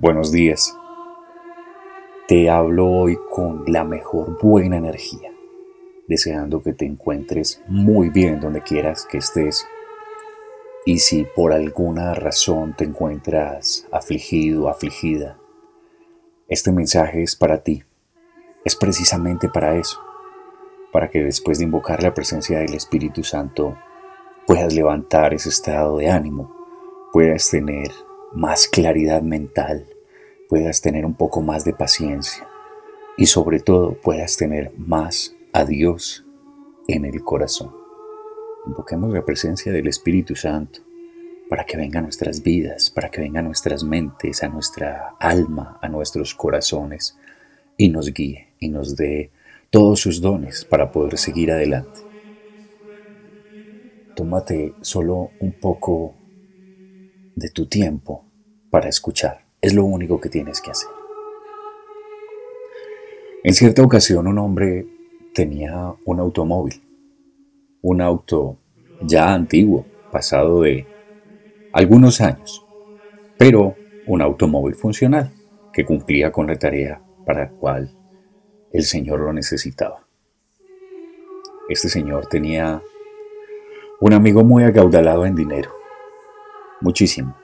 Buenos días. Te hablo hoy con la mejor buena energía, deseando que te encuentres muy bien donde quieras que estés. Y si por alguna razón te encuentras afligido afligida, este mensaje es para ti. Es precisamente para eso, para que después de invocar la presencia del Espíritu Santo puedas levantar ese estado de ánimo, puedas tener más claridad mental, puedas tener un poco más de paciencia y sobre todo puedas tener más a Dios en el corazón. Invoquemos la presencia del Espíritu Santo para que venga a nuestras vidas, para que venga a nuestras mentes, a nuestra alma, a nuestros corazones y nos guíe y nos dé todos sus dones para poder seguir adelante. Tómate solo un poco de tu tiempo para escuchar. Es lo único que tienes que hacer. En cierta ocasión un hombre tenía un automóvil, un auto ya antiguo, pasado de algunos años, pero un automóvil funcional que cumplía con la tarea para la cual el Señor lo necesitaba. Este señor tenía un amigo muy acaudalado en dinero muchísimo.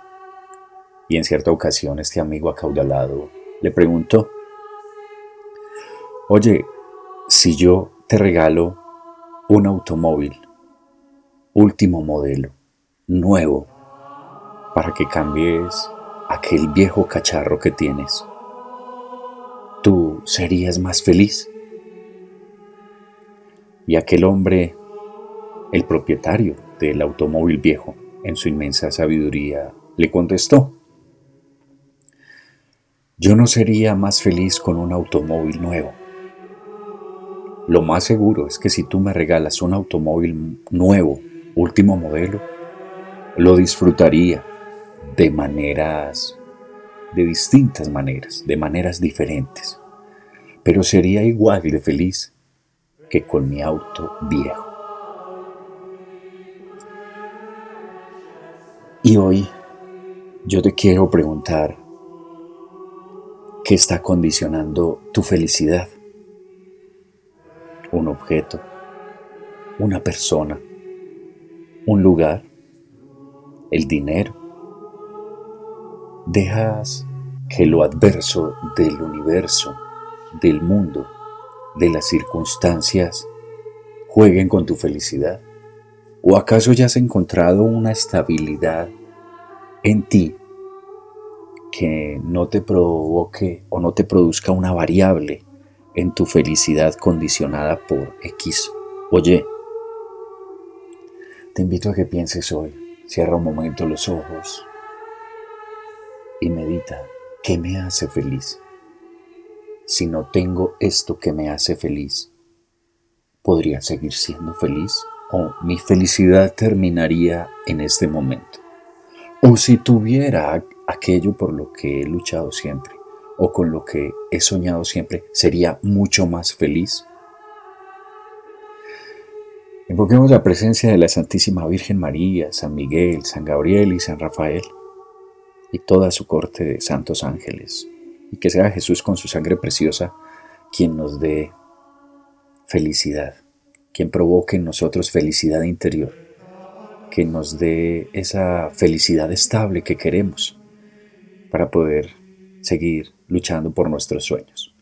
Y en cierta ocasión este amigo acaudalado le preguntó, oye, si yo te regalo un automóvil, último modelo, nuevo, para que cambies aquel viejo cacharro que tienes, ¿tú serías más feliz? Y aquel hombre, el propietario del automóvil viejo, en su inmensa sabiduría, le contestó, yo no sería más feliz con un automóvil nuevo. Lo más seguro es que si tú me regalas un automóvil nuevo, último modelo, lo disfrutaría de maneras, de distintas maneras, de maneras diferentes, pero sería igual de feliz que con mi auto viejo. Y hoy yo te quiero preguntar, ¿qué está condicionando tu felicidad? ¿Un objeto? ¿Una persona? ¿Un lugar? ¿El dinero? ¿Dejas que lo adverso del universo, del mundo, de las circunstancias jueguen con tu felicidad? ¿O acaso ya has encontrado una estabilidad en ti que no te provoque o no te produzca una variable en tu felicidad condicionada por X? Oye, te invito a que pienses hoy, cierra un momento los ojos y medita, ¿qué me hace feliz? Si no tengo esto que me hace feliz, ¿podría seguir siendo feliz? O mi felicidad terminaría en este momento. O si tuviera aquello por lo que he luchado siempre o con lo que he soñado siempre, sería mucho más feliz. Invoquemos la presencia de la Santísima Virgen María, San Miguel, San Gabriel y San Rafael y toda su corte de santos ángeles, y que sea Jesús con su sangre preciosa quien nos dé felicidad quien provoque en nosotros felicidad interior, que nos dé esa felicidad estable que queremos para poder seguir luchando por nuestros sueños.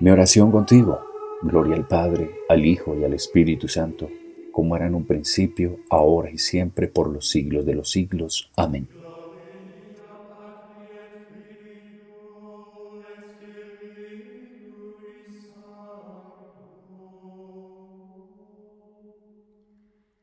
Mi oración contigo, gloria al Padre, al Hijo y al Espíritu Santo, como era en un principio, ahora y siempre, por los siglos de los siglos. Amén.